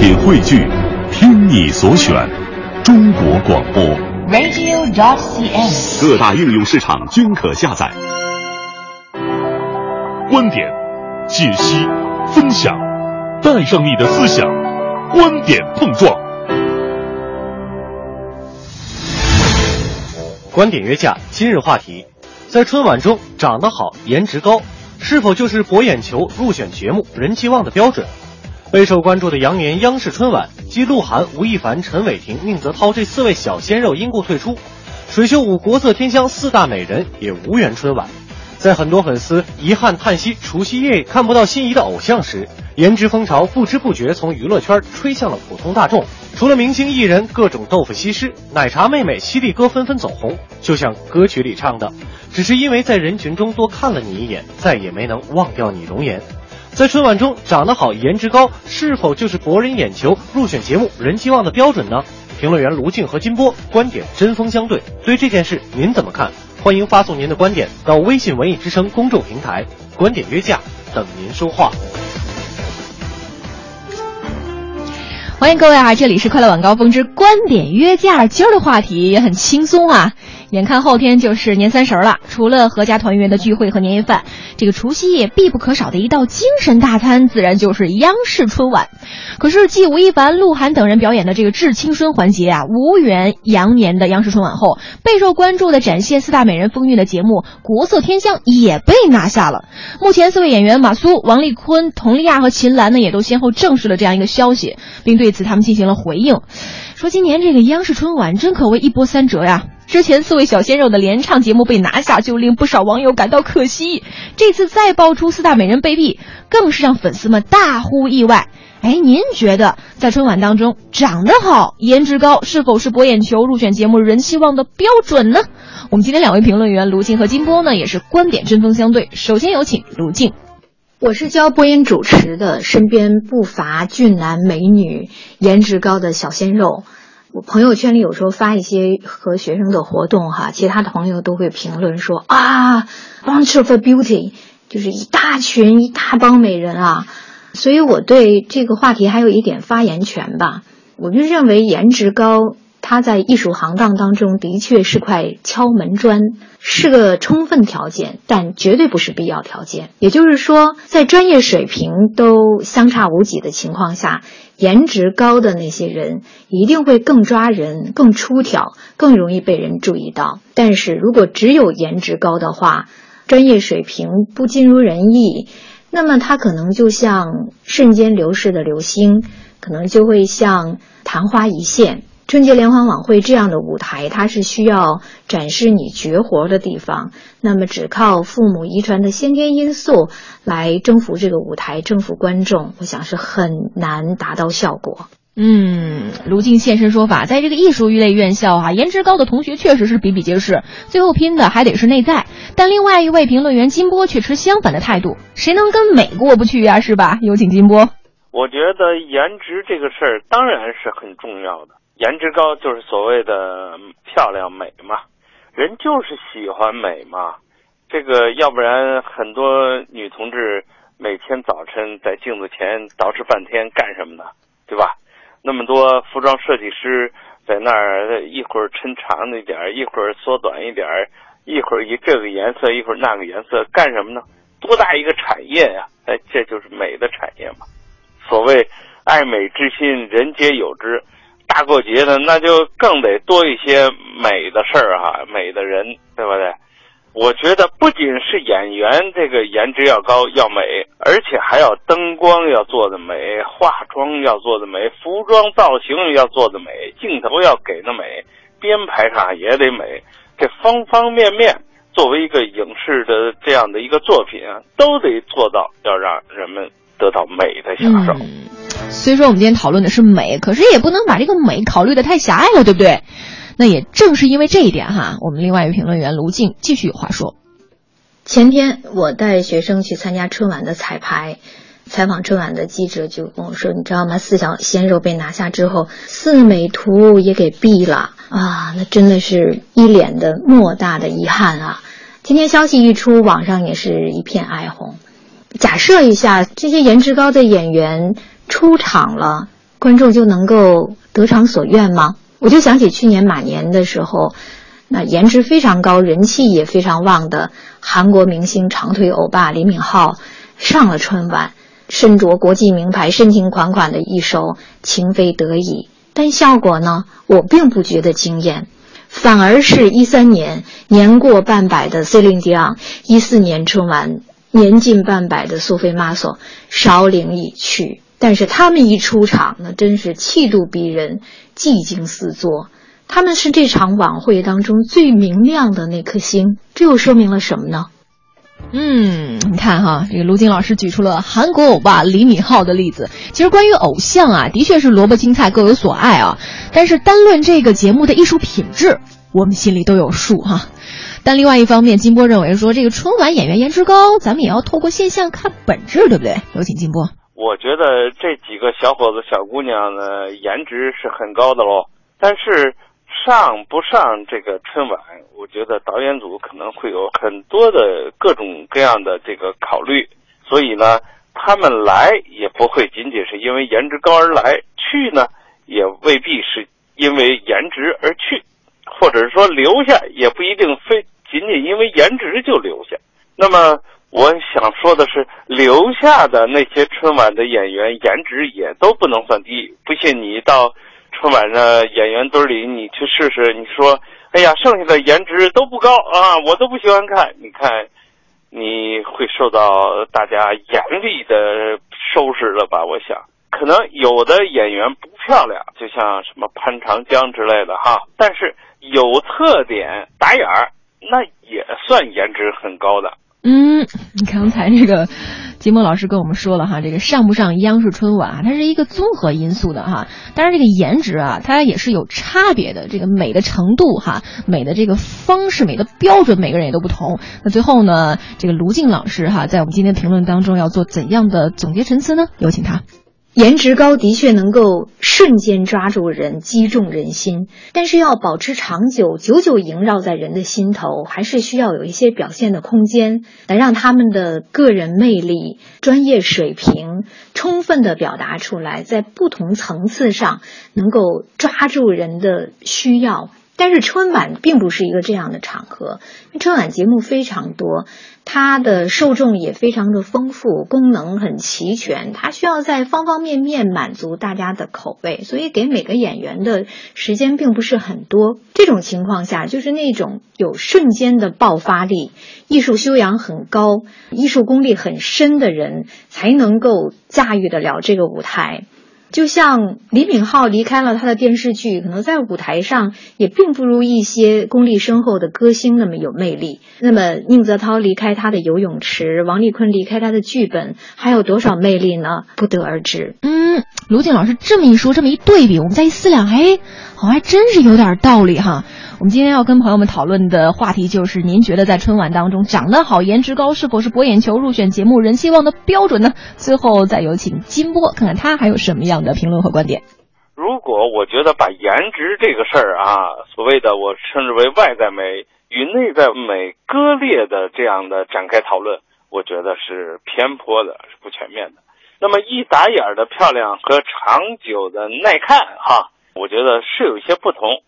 品汇聚，听你所选，中国广播。radio.dot.cn，。各大应用市场均可下载。观点、解析、分享，带上你的思想，观点碰撞。观点约架，今日话题：在春晚中，长得好、颜值高，是否就是博眼球、入选节目、人气旺的标准？备受关注的羊年央视春晚，继鹿晗、吴亦凡、陈伟霆、宁泽涛这四位小鲜肉因故退出，水袖舞国色天香四大美人也无缘春晚。在很多粉丝遗憾叹息除夕夜看不到心仪的偶像时，颜值风潮不知不觉从娱乐圈吹向了普通大众。除了明星艺人，各种豆腐西施、奶茶妹妹、犀利哥纷纷走红。就像歌曲里唱的，只是因为在人群中多看了你一眼，再也没能忘掉你容颜。在春晚中，长得好、颜值高，是否就是博人眼球、入选节目、人气旺的标准呢？评论员卢静和金波观点针锋相对，对这件事您怎么看？欢迎发送您的观点到微信文艺之声公众平台“观点约架”，等您说话。欢迎各位啊！这里是快乐晚高峰之观点约架。今儿的话题也很轻松啊，眼看后天就是年三十了，除了阖家团圆的聚会和年夜饭，这个除夕夜必不可少的一道精神大餐，自然就是央视春晚。可是继吴亦凡、鹿晗等人表演的这个致青春环节啊，无缘羊年的央视春晚后，备受关注的展现四大美人风韵的节目《国色天香》也被拿下了。目前四位演员马苏、王丽坤、佟丽娅和秦岚呢，也都先后证实了这样一个消息，并对此他们进行了回应，说今年这个央视春晚真可谓一波三折呀。之前四位小鲜肉的联唱节目被拿下，就令不少网友感到可惜。这次再爆出四大美人被毙，更是让粉丝们大呼意外。哎，您觉得在春晚当中，长得好、颜值高，是否是博眼球、入选节目人气旺的标准呢？我们今天两位评论员卢静和金波呢，也是观点针锋相对。首先有请卢静。我是教播音主持的，身边不乏俊男美女、颜值高的小鲜肉。我朋友圈里有时候发一些和学生的活动哈，其他的朋友都会评论说啊，bunch of beauty，就是一大群一大帮美人啊。所以我对这个话题还有一点发言权吧。我就认为颜值高，它在艺术行当当中的确是块敲门砖，是个充分条件，但绝对不是必要条件。也就是说，在专业水平都相差无几的情况下，颜值高的那些人一定会更抓人、更出挑、更容易被人注意到。但是如果只有颜值高的话，专业水平不尽如人意，那么他可能就像瞬间流逝的流星，可能就会像昙花一现。春节联欢晚会这样的舞台，它是需要展示你绝活的地方。那么，只靠父母遗传的先天因素来征服这个舞台、征服观众，我想是很难达到效果。嗯，卢静现身说法，在这个艺术类院校哈、啊，颜值高的同学确实是比比皆是，最后拼的还得是内在。但另外一位评论员金波却持相反的态度，谁能跟美过不去呀、是吧？有请金波。我觉得颜值这个事儿当然是很重要的，颜值高就是所谓的漂亮美嘛，人就是喜欢美嘛。这个要不然很多女同志每天早晨在镜子前捯饬半天干什么呢？对吧？那么多服装设计师在那儿一会儿抻长一点，一会儿缩短一点，一会儿以这个颜色，一会儿那个颜色，干什么呢？多大一个产业呀！哎，这就是美的产业嘛。所谓爱美之心，人皆有之。大过节的，那就更得多一些美的事儿哈，美的人，对不对？我觉得不仅是演员这个颜值要高要美，而且还要灯光要做的美，化妆要做的美，服装造型要做的美，镜头要给的美，编排上也得美。这方方面面，作为一个影视的这样的一个作品啊，都得做到要让人们得到美的享受。嗯虽说我们今天讨论的是美，可是也不能把这个美考虑的太狭隘了，对不对？那也正是因为这一点哈，我们另外一位评论员卢静继续有话说。前天我带学生去参加春晚的彩排，采访春晚的记者就跟我说：“你知道吗？四小鲜肉被拿下之后，四美图也给毙了啊！那真的是一脸的莫大的遗憾啊！”今天消息一出，网上也是一片哀鸿。假设一下，这些颜值高的演员出场了，观众就能够得偿所愿吗？我就想起去年马年的时候，那颜值非常高、人气也非常旺的韩国明星长腿欧巴李敏镐上了春晚，身着国际名牌、深情款款的一首《情非得已》，但效果呢，我并不觉得惊艳，反而是一三年年过半百的 Celine Dion，一四年春晚年近半百的苏菲玛索少领已去。但是他们一出场，那真是气度逼人，技惊四座。他们是这场晚会当中最明亮的那颗星，这又说明了什么呢？嗯，你看哈，这个卢静老师举出了韩国欧巴李敏镐的例子。其实关于偶像啊，的确是萝卜青菜各有所爱啊。但是单论这个节目的艺术品质，我们心里都有数哈。但另外一方面，金波认为说，这个春晚演员颜值高，咱们也要透过现象看本质，对不对？有请金波。我觉得这几个小伙子、小姑娘呢，颜值是很高的喽。但是上不上这个春晚，我觉得导演组可能会有很多的各种各样的这个考虑。所以呢，他们来也不会仅仅是因为颜值高而来，去呢也未必是因为颜值而去，或者是说留下也不一定非因为颜值就留下。那么。我想说的是，留下的那些春晚的演员颜值也都不能算低。不信你到春晚的演员堆里，你去试试。你说，哎呀，剩下的颜值都不高啊，我都不喜欢看。你看，你会受到大家严厉的收拾了吧？我想，可能有的演员不漂亮，就像什么潘长江之类的哈，但是有特点、打眼儿，那也算颜值很高的。嗯，刚才这个金波老师跟我们说了哈，这个上不上央视春晚，它是一个综合因素的哈。当然，这个颜值啊，它也是有差别的。这个美的程度哈，美的这个方式、美的标准，每个人也都不同。那最后呢，这个卢静老师哈，在我们今天评论当中要做怎样的总结陈词呢？有请他。颜值高的确能够瞬间抓住人，击中人心，但是要保持长久，久久萦绕在人的心头，还是需要有一些表现的空间，来让他们的个人魅力、专业水平充分的表达出来，在不同层次上能够抓住人的需要。但是春晚并不是一个这样的场合，春晚节目非常多。它的受众也非常的丰富，功能很齐全，它需要在方方面面满足大家的口味，所以给每个演员的时间并不是很多。这种情况下，就是那种有瞬间的爆发力、艺术修养很高、艺术功力很深的人，才能够驾驭得了这个舞台。就像李敏镐离开了他的电视剧，可能在舞台上也并不如一些功力深厚的歌星那么有魅力。那么宁泽涛离开他的游泳池，王丽坤离开他的剧本，还有多少魅力呢？不得而知。嗯，卢静老师这么一说，这么一对比，我们再一思量，哎，好像还真是有点道理哈。我们今天要跟朋友们讨论的话题就是：您觉得在春晚当中，长得好、颜值高是否是博眼球、入选节目人气旺的标准呢？最后再有请金波，看看他还有什么样的评论和观点。如果我觉得把颜值这个事儿啊，所谓的我称之为外在美与内在美割裂的这样的展开讨论，我觉得是偏颇的，是不全面的。那么一打眼的漂亮和长久的耐看，哈，我觉得是有一些不同。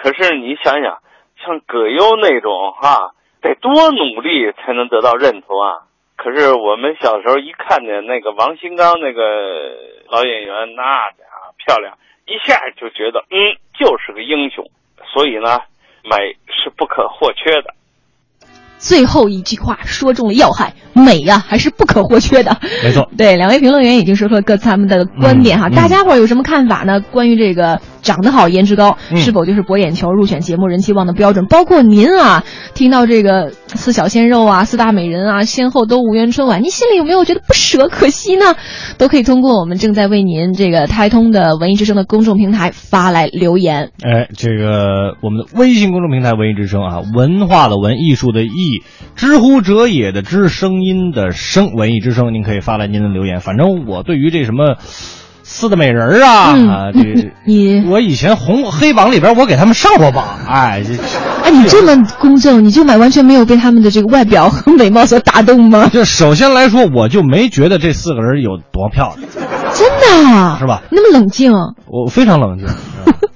可是你想想，像葛优那种哈，得多努力才能得到认同啊！可是我们小时候一看见那个王新刚那个老演员，那家伙漂亮，一下就觉得嗯，就是个英雄。所以呢，美是不可或缺的。最后一句话说中了要害，美呀还是不可或缺的。没错，对，两位评论员已经说出了各他们的观点哈，大家伙有什么看法呢？关于这个。长得好，颜值高，是否就是博眼球、入选节目人气旺的标准？包括您啊，听到这个四小鲜肉啊、四大美人啊，先后都无缘春晚，您心里有没有觉得不舍、可惜呢？都可以通过我们正在为您这个开通的文艺之声的公众平台发来留言。哎，这个我们的微信公众平台文艺之声啊，文化的文，艺术的艺，知乎者也的知，声音的声，文艺之声，您可以发来您的留言。反正我对于这什么。四的美人啊，啊，这你我以前红黑榜里边我给他们上过榜，哎，这哎，你这么公正，你就买完全没有被他们的这个外表和美貌所打动吗？就首先来说，我就没觉得这四个人有多漂亮，真的啊？是吧？那么冷静，我非常冷静，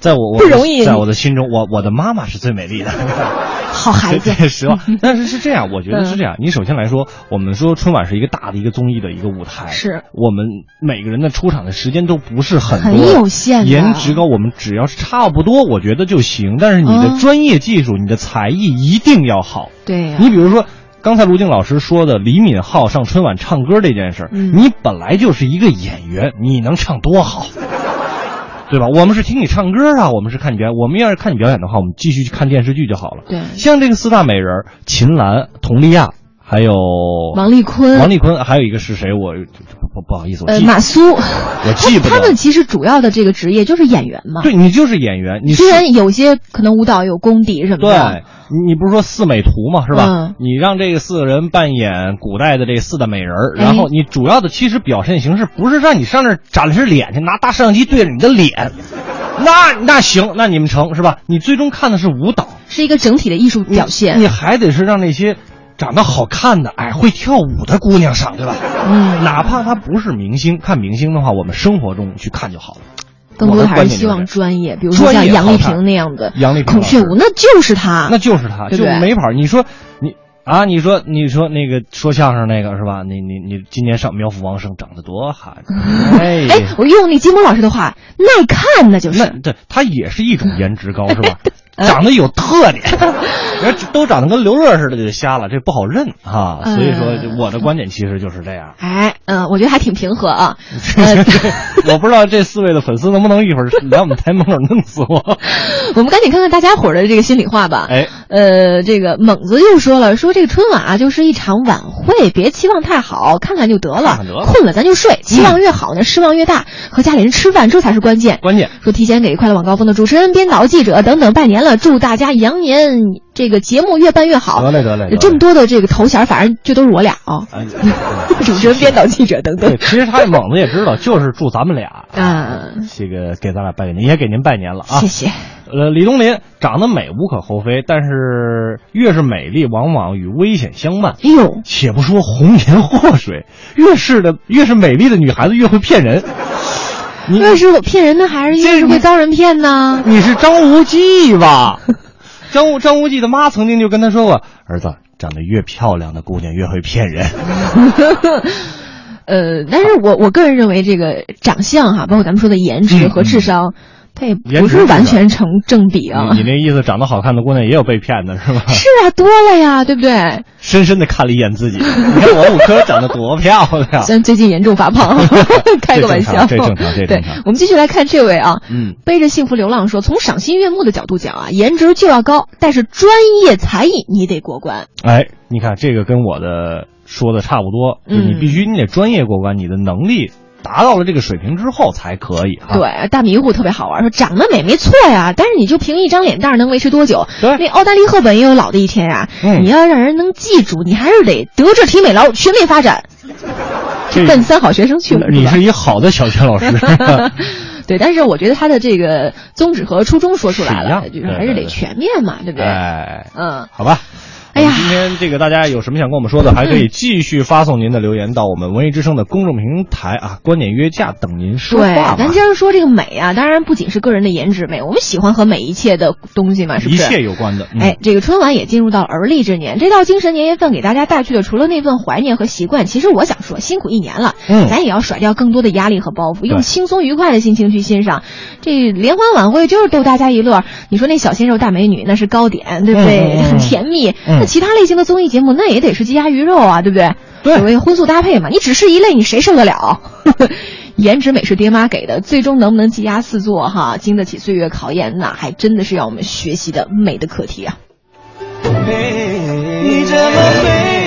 在我我不容易在我的心中，我我的妈妈是最美丽的。好孩子 实话，但是是这样，我觉得是这样。你首先来说，我们说春晚是一个大的一个综艺的一个舞台，是我们每个人的出场的时间都不是很很多，有限颜值高，我们只要是差不多，我觉得就行。但是你的嗯专业技术、你的才艺一定要好。对呀、你比如说。刚才卢静老师说的李敏镐上春晚唱歌这件事儿，嗯你本来就是一个演员，你能唱多好，对吧？我们是听你唱歌啊，我们是看你表演。我们要是看你表演的话，我们继续去看电视剧就好了。对像这个四大美人儿，秦岚、佟丽娅，还有王丽坤、王丽坤，还有一个是谁？我不不好意思，我呃记马苏，我记不得他们其实主要的这个职业就是演员嘛。对你就是演员，你虽然有些可能舞蹈有功底什么的，对，你你不是说四美图嘛，是吧？嗯你让这个四个人扮演古代的这四大美人然后你主要的其实表现形式不是让你上那儿展示脸去，拿大摄像机对着你的脸，那那行，那你们成是吧？你最终看的是舞蹈是一个整体的艺术表现。你还得是让那些长得好看的、哎会跳舞的姑娘上，对吧？嗯，哪怕她不是明星，看明星的话，我们生活中去看就好了。更多的还是希望专业，比如说像杨丽萍那样的杨丽萍孔雀舞，那就是她。那就是她，就没法。你说你啊，你说你说那个说相声那个是吧？你你你今年上苗阜王声长得多好，哎哎，我用那金波老师的话，耐看那就是。那对他也是一种颜值高是吧？长得有特点，人家都长得跟刘乐似的就瞎了，这不好认啊。嗯所以说我的观点其实就是这样。哎，嗯，我觉得还挺平和啊。呃，我不知道这四位的粉丝能不能一会儿来我们台门口弄死我。我们赶紧看看大家伙儿的这个心里话吧。哎，呃，这个猛子又说了，说这个春晚啊，就是一场晚会，别期望太好，看看就得了。看看得了困了咱就睡，期望越好呢，失望越大。和家里人吃饭，这才是关键。关键说提前给快乐晚高峰的主持人、编导、记者等等拜年了，祝大家羊年这个节目越办越好。得嘞得嘞有这么多的这个头衔，反正就都是我俩啊、哎，主持人、编导、记者等等对，。其实他猛子也知道，就是祝咱们俩 啊，这个给咱俩拜个年，也给您拜年了啊！谢谢。呃，李东林长得美无可厚非，但是越是美丽，往往与危险相伴。哎呦，且不说红颜祸水，越是的越是美丽的女孩子越会骗人。你越是骗人呢，还是越是会遭人骗呢？你是张无忌吧？张无张无忌的妈曾经就跟他说过：“儿子，长得越漂亮的姑娘越会骗人。呃，但是我我个人认为，这个长相哈，包括咱们说的颜值和智商，它也不是完全成正比啊。你你那意思，长得好看的姑娘也有被骗的是吧？是啊，多了呀，对不对？深深的看了一眼自己，你看我五科长得多漂亮。虽然最近严重发胖，开个玩笑。这正常，这正常，对。，我们继续来看这位啊，嗯，背着幸福流浪说，从赏心悦目的角度讲啊，颜值就要高，但是专业才艺你得过关。哎，你看这个跟我的说的差不多，就是你嗯必须你得专业过关，你的能力达到了这个水平之后才可以哈。对，大迷糊特别好玩，说长得美没错呀，但是你就凭一张脸蛋能维持多久？对那奥黛丽·赫本也有老的一天呀。嗯你要让人能记住，你还是得德智体美劳全面发展，这奔三好学生去了，你是一好的小学老师。对，但是我觉得他的这个宗旨和初衷说出来了，是就是还是得全面嘛，对不对？哎，嗯，好吧。哎今天这个大家有什么想跟我们说的，还可以继续发送您的留言到我们文艺之声的公众平台啊，观点约架等您说话，对。咱今儿说这个美啊，当然不仅是个人的颜值美，我们喜欢和美一切的东西嘛，是不是一？切有关的。嗯哎，，这个春晚也进入到而立之年，这道精神年夜饭给大家带去的，除了那份怀念和习惯，其实我想说，辛苦一年了，嗯咱也要甩掉更多的压力和包袱，用轻松愉快的心情去欣赏。这联欢晚会就是逗大家一乐，你说那小鲜肉大美女那是糕点，对不对？很甜蜜。嗯那其他类型的综艺节目那也得是鸡鸭鱼肉啊，对不对？对所谓荤素搭配嘛，你只是一类，你谁受得了？颜值美是爹妈给的，最终能不能技压四座哈，经得起岁月考验，那还真的是让我们学习的美的课题啊。你这么美。